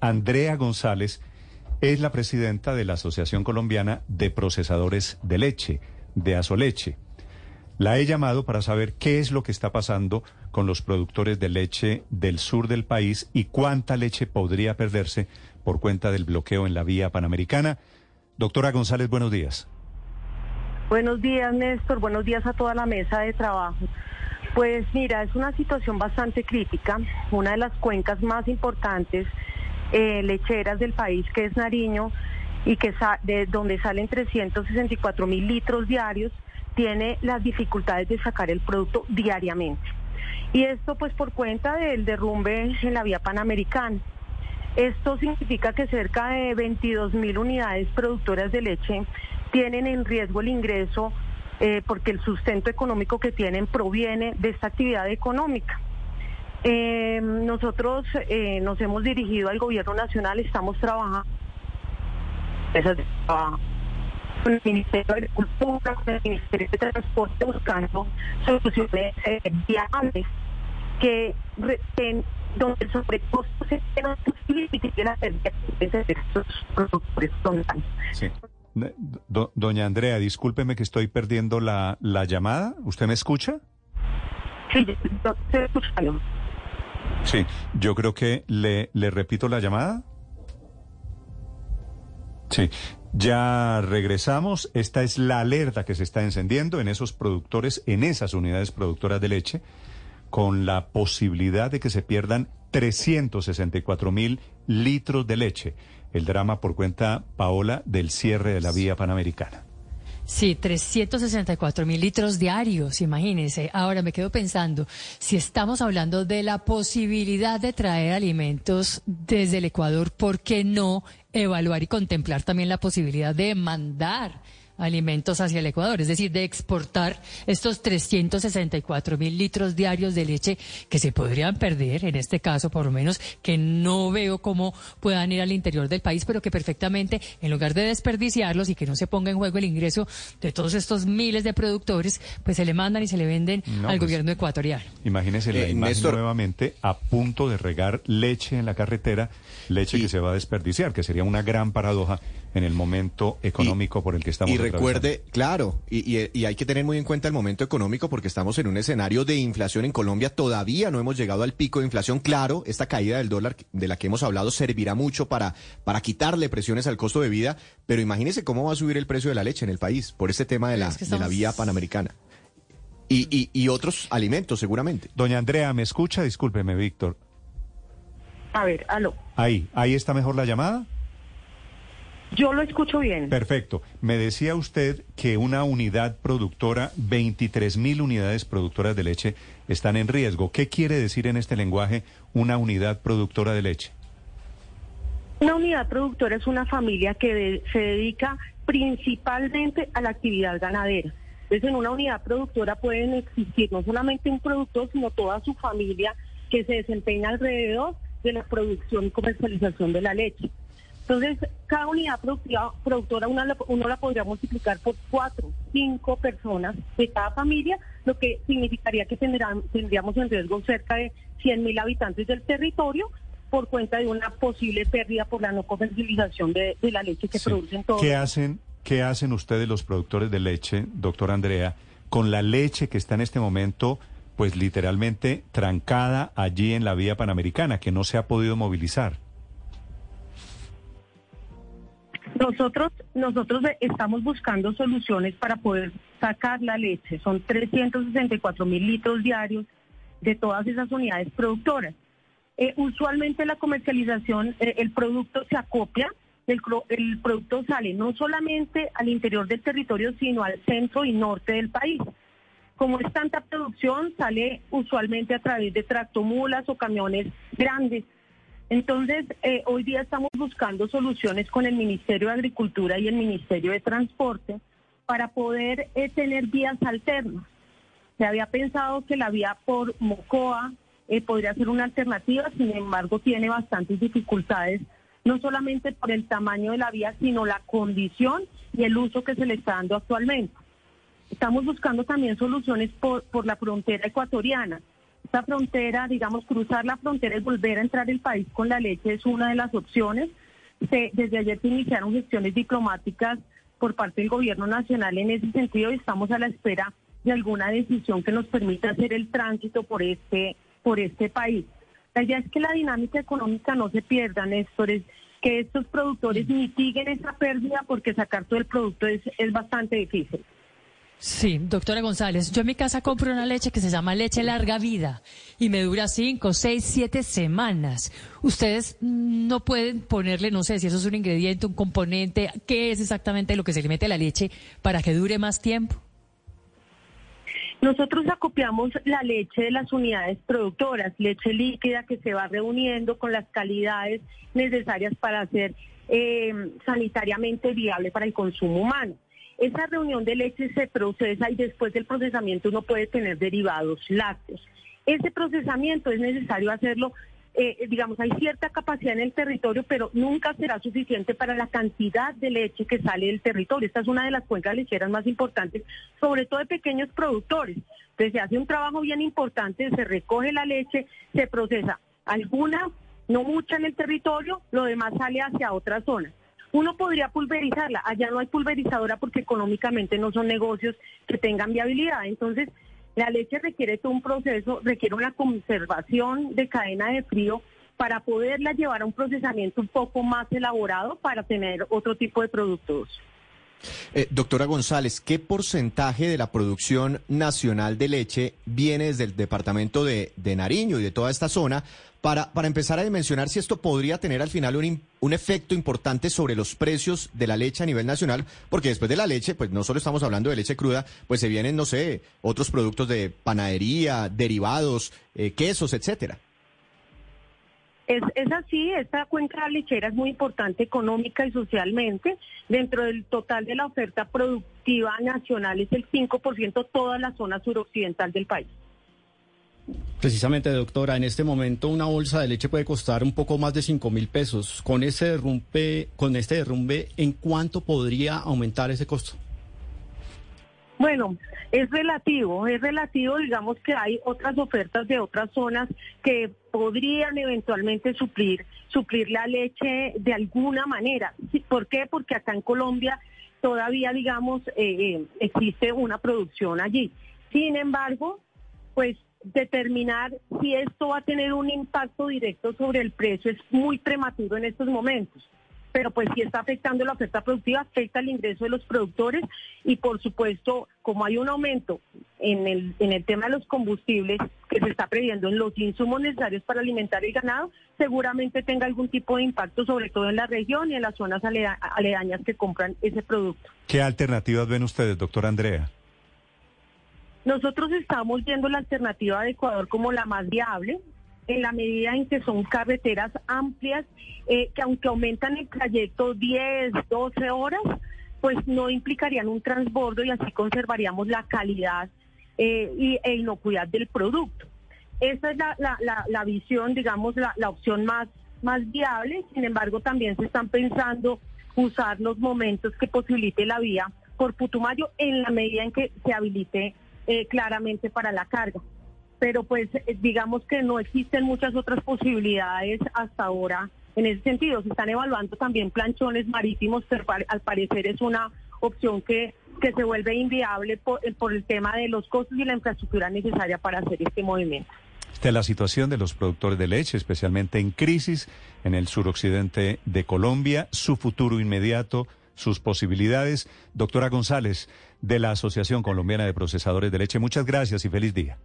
Andrea González es la presidenta de la Asociación Colombiana de Procesadores de Leche, de Azoleche. La he llamado para saber qué es lo que está pasando con los productores de leche del sur del país y cuánta leche podría perderse por cuenta del bloqueo en la vía panamericana. Doctora González, buenos días. Buenos días, Néstor. Buenos días a toda la mesa de trabajo. Pues mira, es una situación bastante crítica. Una de las cuencas más importantes eh, lecheras del país, que es Nariño, y que de donde salen 364 mil litros diarios, tiene las dificultades de sacar el producto diariamente. Y esto pues por cuenta del derrumbe en la vía panamericana. Esto significa que cerca de 22 mil unidades productoras de leche tienen en riesgo el ingreso eh, porque el sustento económico que tienen proviene de esta actividad económica. Eh, nosotros eh, nos hemos dirigido al gobierno nacional, estamos trabajando con el Ministerio de Agricultura, con el Ministerio de Transporte, buscando soluciones eh, viables que donde el sobrecosto se no posible la pérdida de estos productores Sí. doña Andrea, discúlpeme que estoy perdiendo la, la llamada. ¿Usted me escucha? Sí, estoy escuchando. Sí, yo creo que le, le repito la llamada. Sí, ya regresamos. Esta es la alerta que se está encendiendo en esos productores, en esas unidades productoras de leche, con la posibilidad de que se pierdan 364 mil litros de leche. El drama por cuenta, Paola, del cierre de la vía panamericana. Sí, 364 mil litros diarios, imagínense. Ahora me quedo pensando, si estamos hablando de la posibilidad de traer alimentos desde el Ecuador, ¿por qué no evaluar y contemplar también la posibilidad de mandar? Alimentos hacia el Ecuador, es decir, de exportar estos 364 mil litros diarios de leche que se podrían perder, en este caso por lo menos, que no veo cómo puedan ir al interior del país, pero que perfectamente, en lugar de desperdiciarlos y que no se ponga en juego el ingreso de todos estos miles de productores, pues se le mandan y se le venden al pues, gobierno ecuatoriano. Imagínese la eh, imagen nuevamente a punto de regar leche en la carretera, leche que se va a desperdiciar, que sería una gran paradoja en el momento económico por el que estamos. Y recuerde, claro, y, y, hay que tener muy en cuenta el momento económico porque estamos en un escenario de inflación en Colombia. Todavía no hemos llegado al pico de inflación. Claro, esta caída del dólar de la que hemos hablado servirá mucho para, para quitarle presiones al costo de vida, pero imagínese cómo va a subir el precio de la leche en el país por este tema de la, de la vía panamericana. Y, y, y otros alimentos, seguramente. Doña Andrea, ¿me escucha? Discúlpeme, Víctor. A ver, aló. Ahí, ahí está mejor la llamada. Yo lo escucho bien. Perfecto. Me decía usted que una unidad productora, 23 mil unidades productoras de leche, están en riesgo. ¿Qué quiere decir en este lenguaje una unidad productora de leche? Una unidad productora es una familia que se dedica principalmente a la actividad ganadera. Entonces, en una unidad productora pueden existir no solamente un productor, sino toda su familia que se desempeña alrededor de la producción y comercialización de la leche. Entonces, cada unidad productiva, productora una, uno la podría multiplicar por cuatro, cinco personas de cada familia, lo que significaría que tendríamos en riesgo cerca de 100 mil habitantes del territorio por cuenta de una posible pérdida por la no comercialización de, la leche que producen todos. ¿Qué hacen, ¿Qué hacen ustedes los productores de leche, doctor Andrea, con la leche que está en este momento, pues literalmente trancada allí en la vía panamericana, que no se ha podido movilizar? Nosotros, nosotros estamos buscando soluciones para poder sacar la leche. Son 364 mil litros diarios de todas esas unidades productoras. Eh, usualmente la comercialización, eh, el producto se acopia, el, el producto sale no solamente al interior del territorio, sino al centro y norte del país. Como es tanta producción, sale usualmente a través de tractomulas o camiones grandes entonces, eh, hoy día estamos buscando soluciones con el Ministerio de Agricultura y el Ministerio de Transporte para poder eh, tener vías alternas. Se había pensado que la vía por Mocoa eh, podría ser una alternativa, sin embargo, tiene bastantes dificultades, no solamente por el tamaño de la vía, sino la condición y el uso que se le está dando actualmente. Estamos buscando también soluciones por, por la frontera ecuatoriana esta frontera, digamos, cruzar la frontera y volver a entrar al país con la leche es una de las opciones. desde ayer se iniciaron gestiones diplomáticas por parte del gobierno nacional en ese sentido y estamos a la espera de alguna decisión que nos permita hacer el tránsito por este, por este país. La idea es que la dinámica económica no se pierda, Néstor, es que estos productores mitiguen esa pérdida porque sacar todo el producto es, es bastante difícil. Sí, doctora González, yo en mi casa compro una leche que se llama leche larga vida y me dura cinco, seis, siete semanas. Ustedes no pueden ponerle, no sé si eso es un ingrediente, un componente, qué es exactamente lo que se le mete a la leche para que dure más tiempo. Nosotros acopiamos la leche de las unidades productoras, leche líquida que se va reuniendo con las calidades necesarias para ser eh, sanitariamente viable para el consumo humano. Esa reunión de leche se procesa y después del procesamiento uno puede tener derivados lácteos. Ese procesamiento es necesario hacerlo, eh, digamos, hay cierta capacidad en el territorio, pero nunca será suficiente para la cantidad de leche que sale del territorio. Esta es una de las cuencas lecheras más importantes, sobre todo de pequeños productores. Entonces se hace un trabajo bien importante, se recoge la leche, se procesa alguna, no mucha en el territorio, lo demás sale hacia otras zonas. Uno podría pulverizarla, allá no hay pulverizadora porque económicamente no son negocios que tengan viabilidad. Entonces, la leche requiere todo un proceso, requiere una conservación de cadena de frío para poderla llevar a un procesamiento un poco más elaborado para tener otro tipo de productos. Eh, doctora González, ¿qué porcentaje de la producción nacional de leche viene desde el departamento de, Nariño y de toda esta zona? Para, para empezar a dimensionar si esto podría tener al final un, un, efecto importante sobre los precios de la leche a nivel nacional, porque después de la leche, pues no solo estamos hablando de leche cruda, pues se vienen, no sé, otros productos de panadería, derivados, eh, quesos, etcétera. Es, es, así, esta cuenca lechera es muy importante económica y socialmente. Dentro del total de la oferta productiva nacional es el 5% toda la zona suroccidental del país. Precisamente, doctora, en este momento una bolsa de leche puede costar un poco más de 5 mil pesos. Con derrumbe, con este derrumbe, ¿en cuánto podría aumentar ese costo? Bueno, es relativo, es relativo, digamos que hay otras ofertas de otras zonas que podrían eventualmente suplir, suplir la leche de alguna manera. ¿Por qué? Porque acá en Colombia todavía, digamos, eh, eh, existe una producción allí. Sin embargo, pues determinar si esto va a tener un impacto directo sobre el precio es muy prematuro en estos momentos. Pero pues si está afectando la oferta productiva, afecta el ingreso de los productores y por supuesto, como hay un aumento en el, en el tema de los combustibles que se está previendo en los insumos necesarios para alimentar el ganado, seguramente tenga algún tipo de impacto, sobre todo en la región y en las zonas aledañas que compran ese producto. ¿Qué alternativas ven ustedes, doctor Andrea? Nosotros estamos viendo la alternativa de Ecuador como la más viable, en la medida en que son carreteras amplias, eh, que aunque aumentan el trayecto 10, 12 horas, pues no implicarían un transbordo y así conservaríamos la calidad eh, y, e inocuidad del producto. Esa es la, la, la, visión, digamos, la, opción más, más viable. Sin embargo, también se están pensando usar los momentos que posibilite la vía por Putumayo en la medida en que se habilite eh, claramente para la carga. Pero pues eh, digamos que no existen muchas otras posibilidades hasta ahora en ese sentido. Se están evaluando también planchones marítimos, pero al parecer es una opción que, que se vuelve inviable por, eh, por el tema de los costos y la infraestructura necesaria para hacer este movimiento. Esta es la situación de los productores de leche, especialmente en crisis en el suroccidente de Colombia, su futuro inmediato, sus posibilidades. Doctora González, de la Asociación Colombiana de Procesadores de Leche, muchas gracias y feliz día.